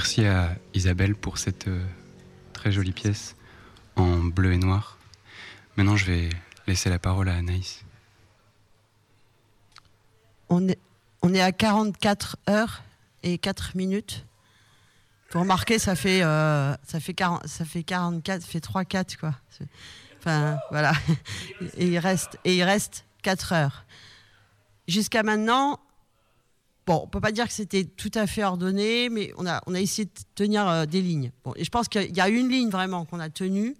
Merci à Isabelle pour cette euh, très jolie pièce en bleu et noir. Maintenant, je vais laisser la parole à Anaïs. On est, on est à 44 heures et 4 minutes. Pour remarquer, ça fait, euh, ça fait, 40, ça fait 44, ça fait 3-4 quoi. Enfin, voilà. Et il reste, et il reste 4 heures. Jusqu'à maintenant, bon, on peut pas dire que c'était tout à fait ordonné, mais on a, on a essayé de tenir euh, des lignes. Bon, et je pense qu'il y a une ligne vraiment qu'on a tenue.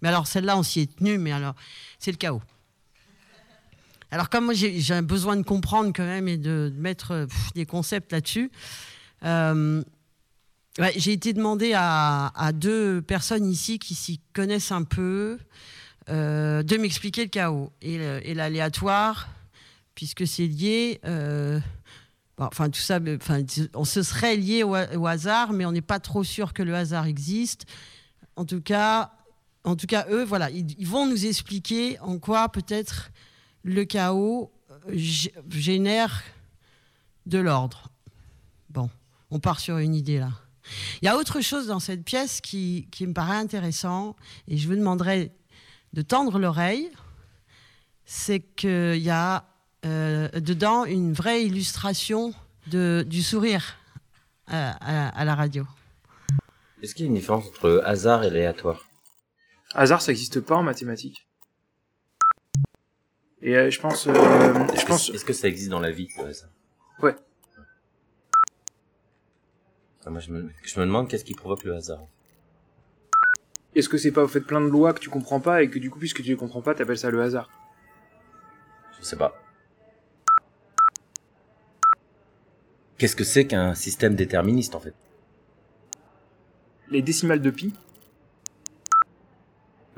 Mais alors celle-là, on s'y est tenu, mais alors c'est le chaos. Alors comme moi j'ai un besoin de comprendre quand même et de, mettre euh, des concepts là-dessus, euh, j'ai été demandé à, deux personnes ici qui s'y connaissent un peu de m'expliquer le chaos et, l'aléatoire, puisque c'est lié. Enfin tout ça, enfin on se serait lié au, hasard, mais on n'est pas trop sûr que le hasard existe. En tout cas, en tout cas, eux, voilà, ils, vont nous expliquer en quoi peut-être le chaos génère de l'ordre. Bon, on part sur une idée là. Il y a autre chose dans cette pièce qui, qui me paraît intéressant, et je vous demanderai de tendre l'oreille, c'est qu'il y a euh, dedans une vraie illustration de, du sourire à, à, à la radio. Est-ce qu'il y a une différence entre hasard et aléatoire? Hasard, ça n'existe pas en mathématiques. Et euh, je pense, euh, je pense. Est-ce que ça existe dans la vie le hasard Ouais. Enfin, moi, je me, je me demande qu'est-ce qui provoque le hasard. Est-ce que c'est pas au fait plein de lois que tu comprends pas et que du coup, puisque tu les comprends pas, t'appelles ça le hasard? Je sais pas. Qu'est-ce que c'est qu'un système déterministe en fait? Les décimales de pi,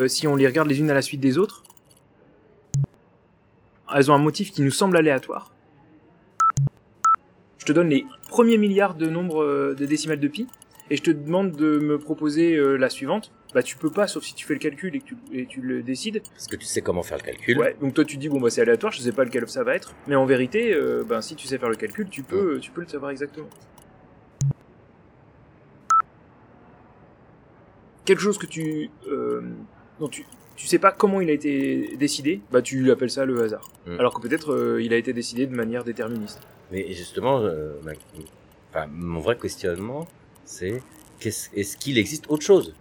euh, si on les regarde les unes à la suite des autres, elles ont un motif qui nous semble aléatoire. Je te donne les premiers milliards de nombres euh, de décimales de pi, et je te demande de me proposer euh, la suivante. Bah tu peux pas, sauf si tu fais le calcul et que tu, et tu le décides. Parce que tu sais comment faire le calcul. Ouais, donc toi tu dis bon bah c'est aléatoire, je sais pas lequel ça va être, mais en vérité, euh, ben si tu sais faire le calcul, tu peux, tu peux le savoir exactement. Quelque chose que tu, euh, dont tu, tu sais pas comment il a été décidé, bah tu appelles ça le hasard. Mm. Alors que peut-être euh, il a été décidé de manière déterministe. Mais justement, euh, ma- enfin, mon vrai questionnement, c'est qu'est-ce- est-ce qu'il existe autre chose?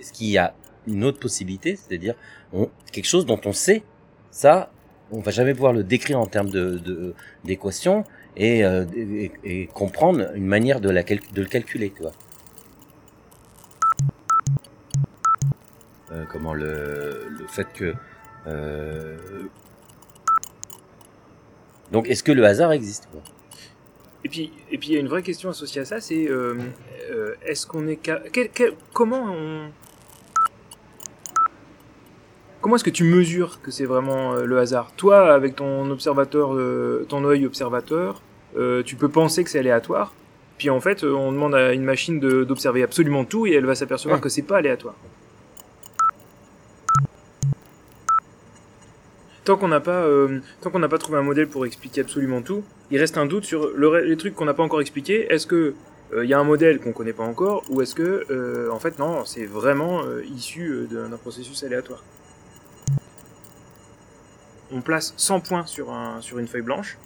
Est-ce qu'il y a une autre possibilité, c'est-à-dire on- quelque chose dont on sait, ça, on va jamais pouvoir le décrire en termes de de- d'équation et, euh, et, et comprendre une manière de, la cal- de le calculer, tu vois. Euh, comment le, le fait que euh, donc est-ce que le hasard existe quoi? Et puis, et puis il y a une vraie question associée à ça, c'est euh, euh, est-ce qu'on est, ca- quel- quel- comment on, comment est-ce que tu mesures que c'est vraiment euh, le hasard? Toi, avec ton observateur, euh, ton œil observateur, euh, tu peux penser que c'est aléatoire. Puis en fait, on demande à une machine d'observer absolument tout et elle va s'apercevoir Ouais. que c'est pas aléatoire. Tant qu'on n'a pas, euh, tant qu'on n'a pas trouvé un modèle pour expliquer absolument tout, il reste un doute sur le, les trucs qu'on n'a pas encore expliqués. Est-ce que il y a un modèle qu'on connaît pas encore, ou est-ce que, euh, en fait, non, c'est vraiment issu d'un processus aléatoire? On place 100 points sur, un, sur une feuille blanche,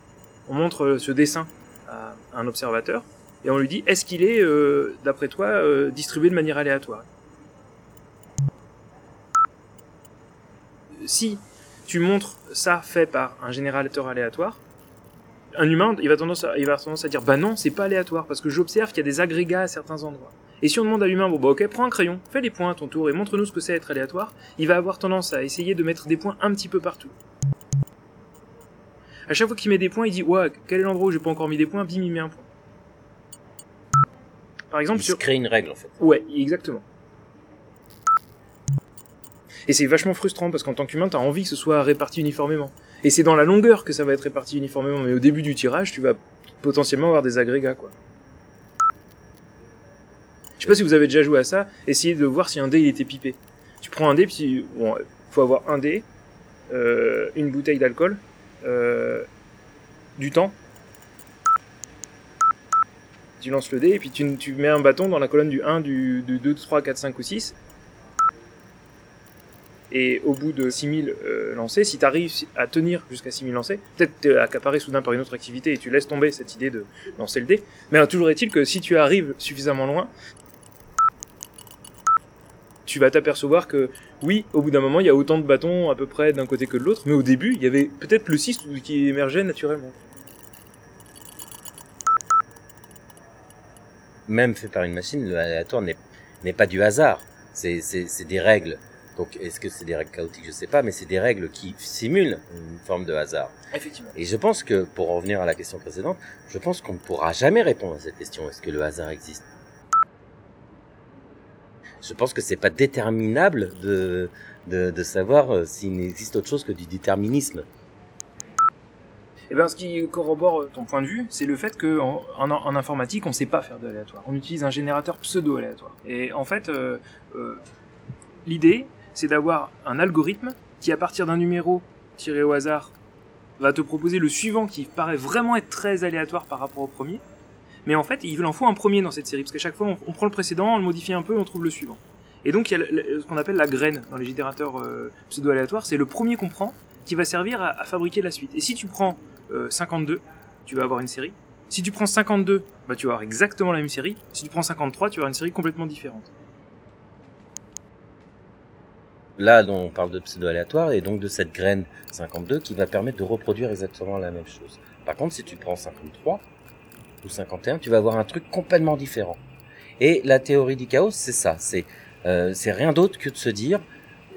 on montre euh, ce dessin à un observateur, et on lui dit est-ce qu'il est, euh, d'après toi, euh, distribué de manière aléatoire? Si tu montres ça fait par un générateur aléatoire, un humain, il va tendance à, tendance à dire bah non, c'est pas aléatoire parce que j'observe qu'il y a des agrégats à certains endroits. Et si on demande à l'humain bon bah ok, prends un crayon, fais les points à ton tour et montre-nous ce que c'est être aléatoire, il va avoir tendance à essayer de mettre des points un petit peu partout. À chaque fois qu'il met des points, il dit ouais, quel est l'endroit où j'ai pas encore mis des points, bim, il met un point. Par exemple Il se sur crée une règle en fait. Ouais, exactement. Et c'est vachement frustrant parce qu'en tant qu'humain, t'as envie que ce soit réparti uniformément. Et c'est dans la longueur que ça va être réparti uniformément, mais au début du tirage, tu vas potentiellement avoir des agrégats, quoi. Je sais pas si vous avez déjà joué à ça, essayez de voir si un dé il était pipé. Tu prends un dé, puis bon, faut avoir un dé, euh, une bouteille d'alcool, euh, du temps, tu lances le dé, et puis tu, mets un bâton dans la colonne du 1, du, du 2, 3, 4, 5 ou 6. Et au bout de 6000 euh, lancés, si tu arrives à tenir jusqu'à 6000 lancés, peut-être t'es accaparé soudain par une autre activité et tu laisses tomber cette idée de lancer le dé. Mais alors, toujours est-il que si tu arrives suffisamment loin, tu vas t'apercevoir que oui, au bout d'un moment, il y a autant de bâtons à peu près d'un côté que de l'autre, mais au début, il y avait peut-être le 6 qui émergeait naturellement. Même fait par une machine, le aléatoire n'est pas du hasard. C'est des règles. Donc est-ce que c'est des règles chaotiques? Je sais pas, mais c'est des règles qui simulent une forme de hasard. Effectivement. Et je pense que, pour en revenir à la question précédente, je pense qu'on ne pourra jamais répondre à cette question. Est-ce que le hasard existe? Je pense que c'est pas déterminable de, savoir euh, s'il n'existe autre chose que du déterminisme. Et ben, ce qui corrobore ton point de vue, c'est le fait que en, informatique, on sait pas faire de l'aléatoire. On utilise un générateur pseudo-aléatoire. Et en fait, euh, euh, l'idée, c'est d'avoir un algorithme qui, à partir d'un numéro tiré au hasard, va te proposer le suivant qui paraît vraiment être très aléatoire par rapport au premier. Mais en fait, il en faut un premier dans cette série, parce qu'à chaque fois, on, prend le précédent, on le modifie un peu, on trouve le suivant. Et donc, il y a ce qu'on appelle la graine dans les générateurs euh, pseudo-aléatoires, c'est le premier qu'on prend qui va servir à, fabriquer la suite. Et si tu prends euh, 52, tu vas avoir une série. Si tu prends 52, bah, tu vas avoir exactement la même série. Si tu prends 53, tu vas avoir une série complètement différente. Là, on parle de pseudo-aléatoire, et donc de cette graine 52 qui va permettre de reproduire exactement la même chose. Par contre, si tu prends 53 ou 51, tu vas avoir un truc complètement différent. Et la théorie du chaos, c'est ça. C'est euh, c'est rien d'autre que de se dire,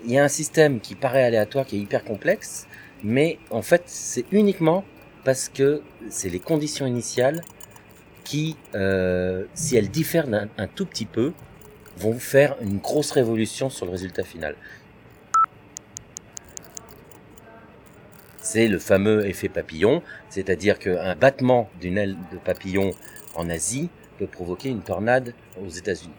il y a un système qui paraît aléatoire, qui est hyper complexe, mais en fait, c'est uniquement parce que c'est les conditions initiales qui, euh, si elles diffèrent d'un un tout petit peu, vont faire une grosse révolution sur le résultat final. C'est le fameux effet papillon, c'est-à-dire qu'un battement d'une aile de papillon en Asie peut provoquer une tornade aux États-Unis.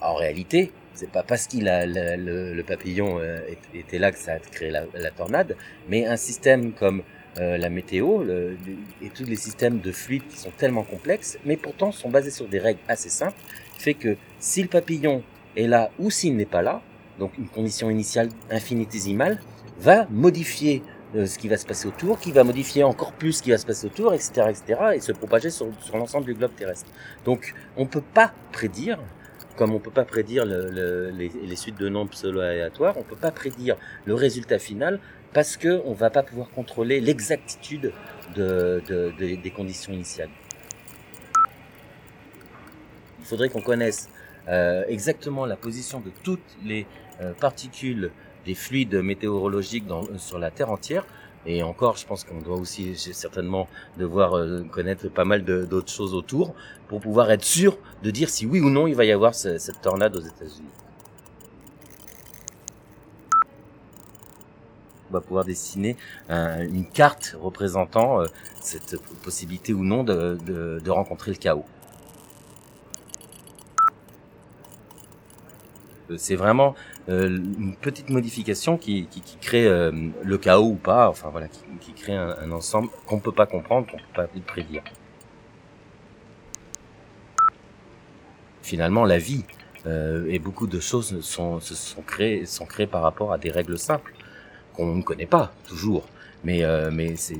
En réalité, c'est pas parce qu'il a le, papillon euh, était là que ça a créé la, tornade, mais un système comme euh, la météo et tous les systèmes de fluides qui sont tellement complexes, mais pourtant sont basés sur des règles assez simples, fait que si le papillon est là ou s'il n'est pas là, donc une condition initiale infinitésimale, va modifier euh, ce qui va se passer autour, qui va modifier encore plus ce qui va se passer autour, etc., etc., et se propager sur, sur l'ensemble du globe terrestre. Donc, on peut pas prédire, comme on peut pas prédire le- le- les, les suites de nombres pseudo-aléatoires, on peut pas prédire le résultat final parce que on va pas pouvoir contrôler l'exactitude de, de- de- des conditions initiales. Il faudrait qu'on connaisse euh, exactement la position de toutes les euh, particules des fluides météorologiques dans, euh, sur la Terre entière. Et encore, je pense qu'on doit aussi certainement devoir euh, connaître pas mal d'autres choses autour pour pouvoir être sûr de dire si oui ou non il va y avoir ce- cette tornade aux États-Unis. On va pouvoir dessiner un- une carte représentant euh, cette possibilité ou non de, de- de rencontrer le chaos. C'est vraiment euh, une petite modification qui, qui, qui crée euh, le chaos ou pas, enfin voilà, qui, qui crée un, un ensemble qu'on peut pas comprendre, qu'on peut pas prédire. Finalement, la vie euh, et beaucoup de choses sont, se sont créées, sont créées par rapport à des règles simples qu'on ne connaît pas toujours, mais euh, mais c'est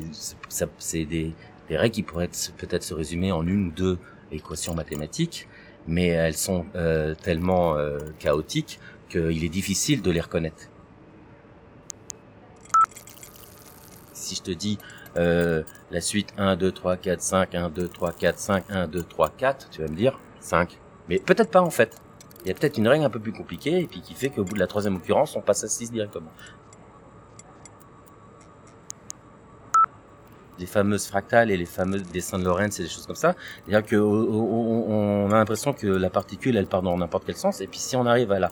c'est- des, des règles qui pourraient être- peut-être se résumer en une ou deux équations mathématiques, mais elles sont euh, tellement euh, chaotiques qu'il est difficile de les reconnaître. Si je te dis euh, la suite 1, 2, 3, 4, 5, 1, 2, 3, 4, 5, 1, 2, 3, 4, tu vas me dire 5. Mais peut-être pas en fait. Il y a peut-être une règle un peu plus compliquée et puis qui fait qu'au bout de la troisième occurrence, on passe à 6 directement. Les fameuses fractales et les fameux dessins de Lorentz et des choses comme ça. C'est-à-dire que on a l'impression que la particule, elle part dans n'importe quel sens. Et puis si on arrive à la,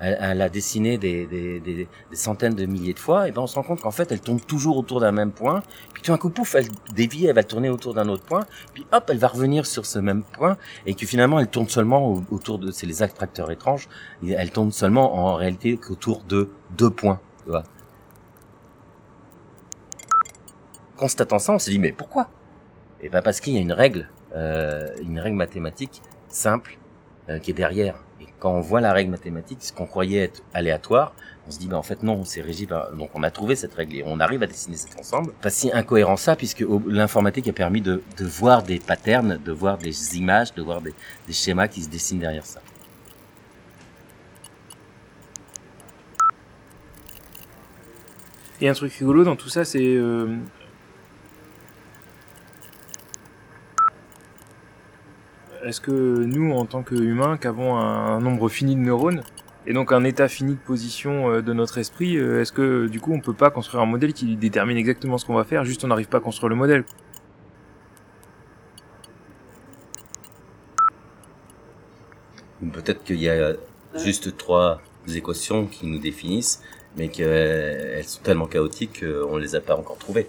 à, la dessiner des, des, des, centaines de milliers de fois, et ben on se rend compte qu'en fait, elle tourne toujours autour d'un même point. Puis tout d'un coup, pouf, elle dévie, elle va tourner autour d'un autre point. Puis hop, elle va revenir sur ce même point. Et que finalement, elle tourne seulement au- autour de... C'est les attracteurs étranges. Elle tourne seulement en réalité qu'autour de deux points. Tu vois. Constatant ça, on s'est dit, mais pourquoi? Eh ben parce qu'il y a une règle euh, une règle mathématique simple euh, qui est derrière. Et quand on voit la règle mathématique, ce qu'on croyait être aléatoire, on se dit, bah, en fait, non, c'est régi par... Donc, on a trouvé cette règle et on arrive à dessiner cet ensemble. Pas si incohérent ça, puisque l'informatique a permis de, de, voir des patterns, de voir des images, de voir des, des schémas qui se dessinent derrière ça. Et un truc rigolo dans tout ça, c'est euh, est-ce que nous, en tant qu'humains, qui avons un, nombre fini de neurones, et donc un état fini de position euh, de notre esprit, euh, est-ce que du coup on peut pas construire un modèle qui détermine exactement ce qu'on va faire, juste on n'arrive pas à construire le modèle? Peut-être qu'il y a juste trois équations qui nous définissent, mais qu'elles sont tellement chaotiques qu'on ne les a pas encore trouvées.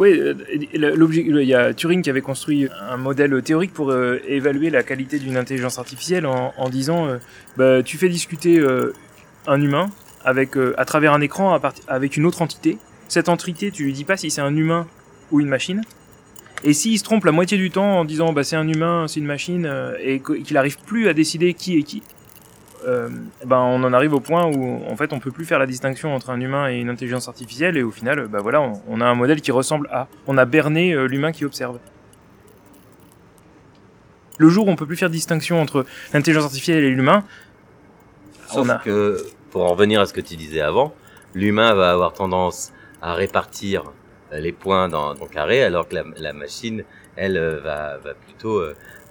Oui, euh, il y a Turing qui avait construit un modèle théorique pour euh, évaluer la qualité d'une intelligence artificielle en, disant euh, bah, tu fais discuter un humain avec à travers un écran avec une autre entité. Cette entité, tu lui dis pas si c'est un humain ou une machine. Et s'il se trompe la moitié du temps en disant bah, c'est un humain, c'est une machine, et qu'il n'arrive plus à décider qui est qui, euh, ben on en arrive au point où en fait on peut plus faire la distinction entre un humain et une intelligence artificielle et au final ben voilà on, a un modèle qui ressemble à on a berné euh, l'humain qui observe. Le jour où on peut plus faire distinction entre l'intelligence artificielle et l'humain sauf a... que pour en revenir à ce que tu disais avant l'humain va avoir tendance à répartir les points dans ton carré alors que la, machine elle va, va plutôt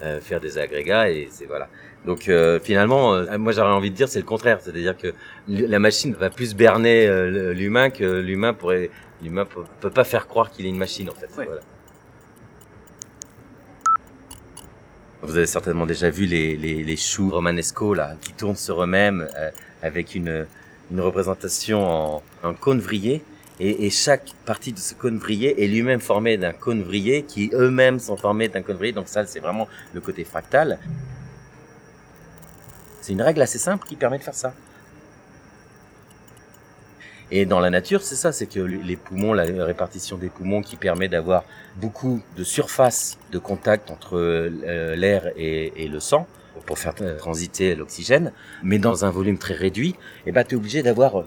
euh, faire des agrégats et c'est voilà donc euh, finalement, euh, moi j'aurais envie de dire c'est le contraire, c'est-à-dire que la machine va plus berner euh, l'humain que l'humain pourrait, l'humain peut, peut, pas faire croire qu'il est une machine en fait. Voilà. Vous avez certainement déjà vu les, les, les choux romanesco là qui tournent sur eux-mêmes avec une, une représentation en, en cône vrillé. Et, et, chaque partie de ce cône vrillé est lui-même formé d'un cône vrillé qui eux-mêmes sont formés d'un cône vrillé. Donc ça, c'est vraiment le côté fractal. C'est une règle assez simple qui permet de faire ça. Et dans la nature, c'est ça, c'est que les poumons, la répartition des poumons qui permet d'avoir beaucoup de surface de contact entre euh, l'air et, le sang pour faire transiter l'oxygène, mais dans un volume très réduit, et eh ben, tu es obligé d'avoir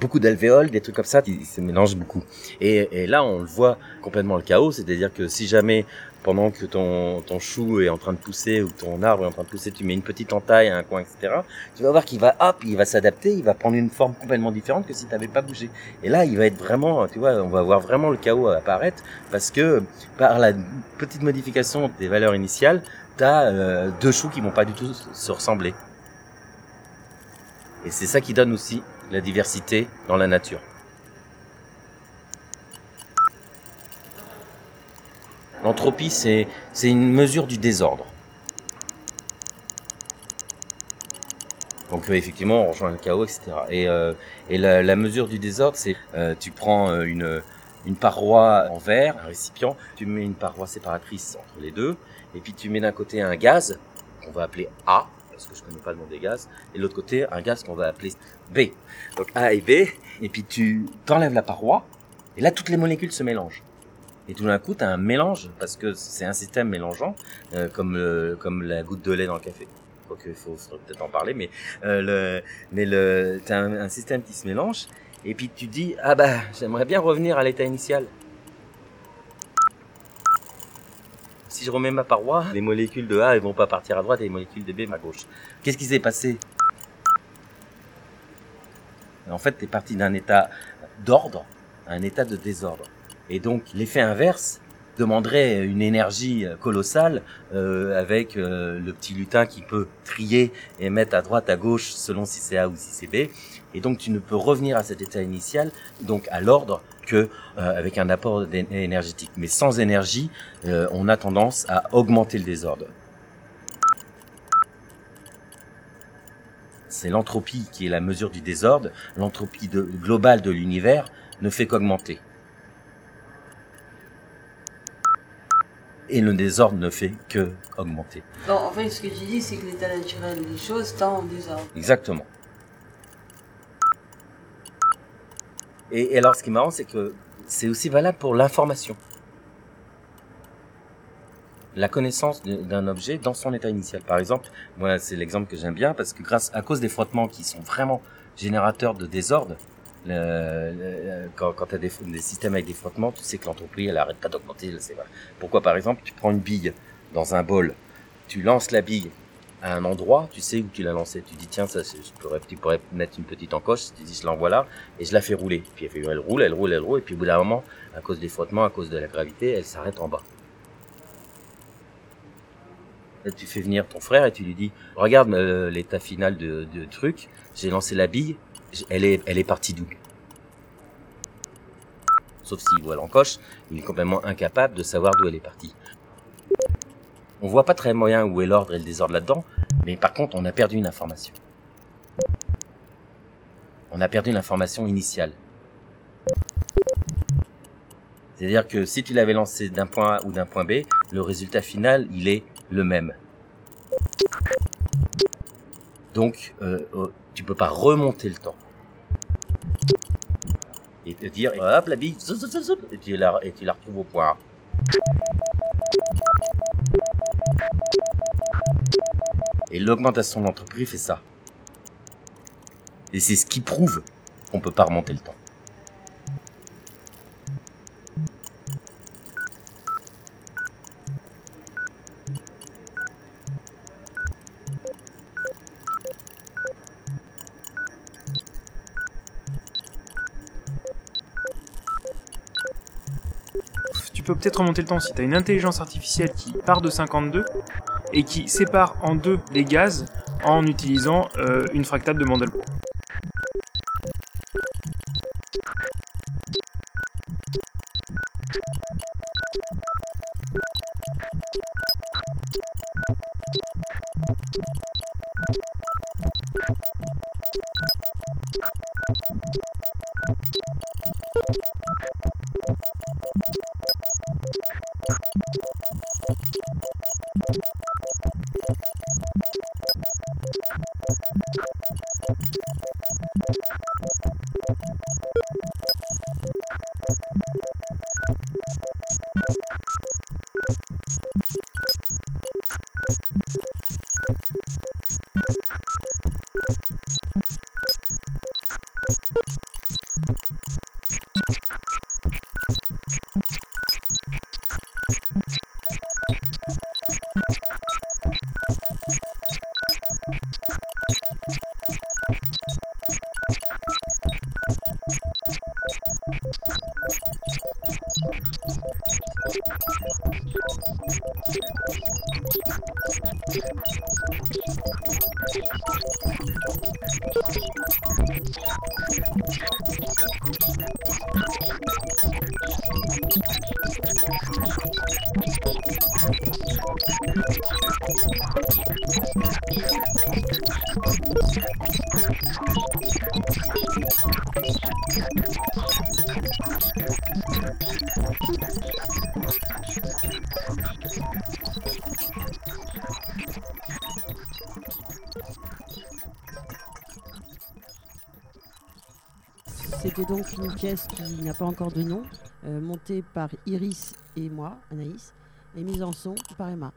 beaucoup d'alvéoles, des trucs comme ça, qui se mélangent beaucoup. Et, et, là, on le voit complètement le chaos, c'est-à-dire que si jamais pendant que ton, chou est en train de pousser ou ton arbre est en train de pousser, tu mets une petite entaille à un coin, etc. Tu vas voir qu'il va, hop, il va s'adapter, il va prendre une forme complètement différente que si tu n'avais pas bougé. Et là, il va être vraiment, tu vois, on va voir vraiment le chaos apparaître parce que par la petite modification des valeurs initiales, tu as euh, deux choux qui vont pas du tout se ressembler. Et c'est ça qui donne aussi la diversité dans la nature. L'entropie, c'est une mesure du désordre. Donc euh, effectivement, on rejoint le chaos, etc. Et, euh, et la, la, mesure du désordre, c'est euh, tu prends euh, une, une paroi en verre, un récipient, tu mets une paroi séparatrice entre les deux, et puis tu mets d'un côté un gaz qu'on va appeler A, parce que je connais pas le nom des gaz, et de l'autre côté un gaz qu'on va appeler B. Donc A et B, et puis tu t'enlèves la paroi, et là toutes les molécules se mélangent. Et tout d'un coup, tu as un mélange, parce que c'est un système mélangeant, euh, comme, euh, comme la goutte de lait dans le café. Quoique, il faut, peut-être en parler, mais, euh, le, mais le, tu as un, système qui se mélange, et puis tu dis, ah bah, j'aimerais bien revenir à l'état initial. Si je remets ma paroi, les molécules de A elles vont pas partir à droite et les molécules de B à gauche. Qu'est-ce qui s'est passé? En fait, tu es parti d'un état d'ordre à un état de désordre. Et donc l'effet inverse demanderait une énergie colossale euh, avec euh, le petit lutin qui peut trier et mettre à droite, à gauche selon si c'est A ou si c'est B. Et donc tu ne peux revenir à cet état initial, donc à l'ordre, que euh, avec un apport énergétique. Mais sans énergie, euh, on a tendance à augmenter le désordre. C'est l'entropie qui est la mesure du désordre. L'entropie globale de l'univers ne fait qu'augmenter. Et le désordre ne fait que augmenter. Donc, en fait, ce que tu dis, c'est que l'état naturel des choses tend au désordre. Exactement. Et, alors, ce qui est marrant, c'est que c'est aussi valable pour l'information. La connaissance d'un objet dans son état initial. Par exemple, moi, c'est l'exemple que j'aime bien parce que grâce, à cause des frottements qui sont vraiment générateurs de désordre, le- quand, quand tu as des, des systèmes avec des frottements, tu sais que l'entropie, elle arrête pas d'augmenter. Pourquoi, par exemple, tu prends une bille dans un bol, tu lances la bille à un endroit, tu sais où tu l'as lancée. Tu dis, tiens, ça, je pourrais, tu pourrais mettre une petite encoche, tu dis, je l'envoie là, et je la fais rouler. Puis elle, elle roule, elle roule, elle roule, et puis au bout d'un moment, à cause des frottements, à cause de la gravité, elle s'arrête en bas. Tu fais venir ton frère et tu lui dis, regarde euh, l'état final de, de truc, j'ai lancé la bille, elle est, elle est partie d'où? Sauf s'il voit l'encoche, il est complètement incapable de savoir d'où elle est partie. On voit pas très moyen où est l'ordre et le désordre là-dedans, mais par contre, on a perdu une information. On a perdu l'information initiale. C'est-à-dire que si tu l'avais lancé d'un point A ou d'un point B, le résultat final, il est le même. Donc, euh, euh, tu peux pas remonter le temps. Et te dire, hop, la bille, et tu la, et tu la retrouves au point. Et l'augmentation de l'entreprise fait ça. Et c'est ce qui prouve qu'on peut pas remonter le temps. Peux peut-être remonter le temps si tu as une intelligence artificielle qui part de 52 et qui sépare en deux les gaz en utilisant euh, une fractale de Mandelbrot. どうぞ。C'était donc une pièce qui n'a pas encore de nom, euh, montée par Iris et moi, Anaïs, et mise en son par Emma.